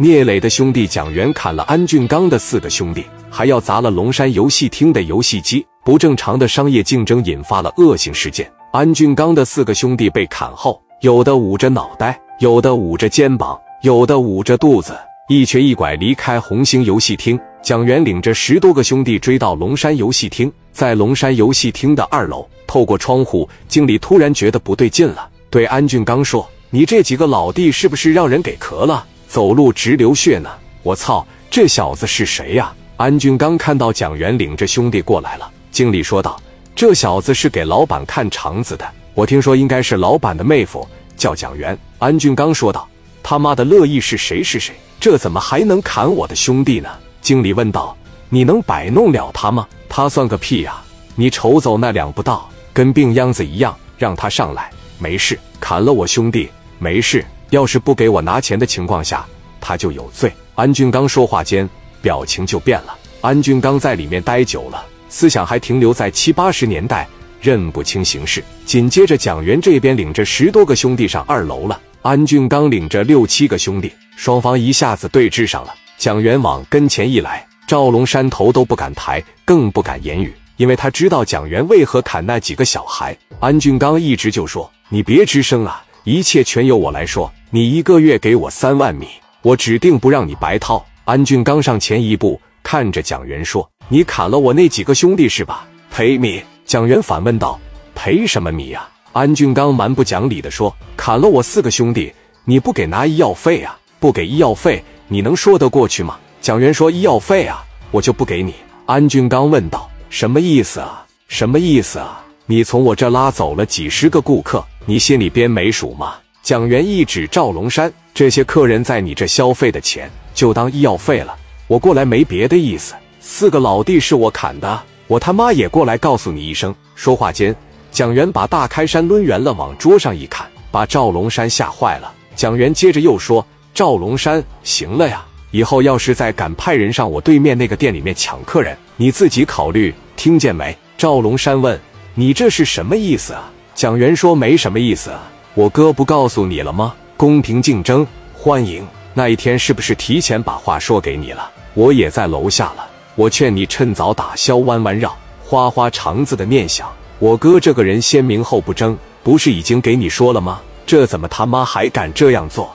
聂磊的兄弟蒋元砍了安俊刚的四个兄弟，还要砸了龙山游戏厅的游戏机。不正常的商业竞争引发了恶性事件。安俊刚的四个兄弟被砍后，有的捂着脑袋，有的捂着肩膀，有的捂着肚子，一瘸一拐离开红星游戏厅。蒋元领着十多个兄弟追到龙山游戏厅，在龙山游戏厅的二楼，透过窗户，经理突然觉得不对劲了，对安俊刚说：“你这几个老弟是不是让人给磕了？走路直流血呢？我操，这小子是谁呀？”安俊刚看到蒋元领着兄弟过来了，经理说道：“这小子是给老板看肠子的，我听说应该是老板的妹夫，叫蒋元。”安俊刚说道：“他妈的，乐意是谁是谁？这怎么还能砍我的兄弟呢？”经理问道：“你能摆弄了他吗？他算个屁呀！你瞅走那两步道，跟病秧子一样。让他上来，没事。砍了我兄弟，没事。要是不给我拿钱的情况下，他就有罪。”安俊刚说话间，表情就变了。安俊刚在里面待久了，思想还停留在七八十年代，认不清形势。紧接着，蒋元这边领着十多个兄弟上二楼了，安俊刚领着六七个兄弟，双方一下子对峙上了。蒋元往跟前一来，赵龙山头都不敢抬，更不敢言语，因为他知道蒋元为何砍那几个小孩。安俊刚一直就说：“你别吱声啊，一切全由我来说。你一个月给我三万米，我指定不让你白掏。”安俊刚上前一步，看着蒋元说：“你砍了我那几个兄弟是吧？赔米？”蒋元反问道：“赔什么米呀？”安俊刚蛮不讲理的说：“砍了我四个兄弟，你不给拿医药费啊？不给医药费？”你能说得过去吗？蒋元说：“医药费啊，我就不给你。”安俊刚问道：“什么意思啊？什么意思啊？你从我这拉走了几十个顾客，你心里边没数吗？”蒋元一指赵龙山：“这些客人在你这消费的钱，就当医药费了。我过来没别的意思。四个老弟是我砍的，我他妈也过来告诉你一声。”说话间，蒋元把大开山抡圆了往桌上一砍，把赵龙山吓坏了。蒋元接着又说。赵龙山，行了呀！以后要是再敢派人上我对面那个店里面抢客人，你自己考虑，听见没？赵龙山问：“你这是什么意思啊？”蒋元说：“没什么意思，我哥不告诉你了吗？公平竞争，欢迎。那一天是不是提前把话说给你了？我也在楼下了。我劝你趁早打消弯弯绕、花花肠子的念想。我哥这个人先明后不争，不是已经给你说了吗？这怎么他妈还敢这样做？”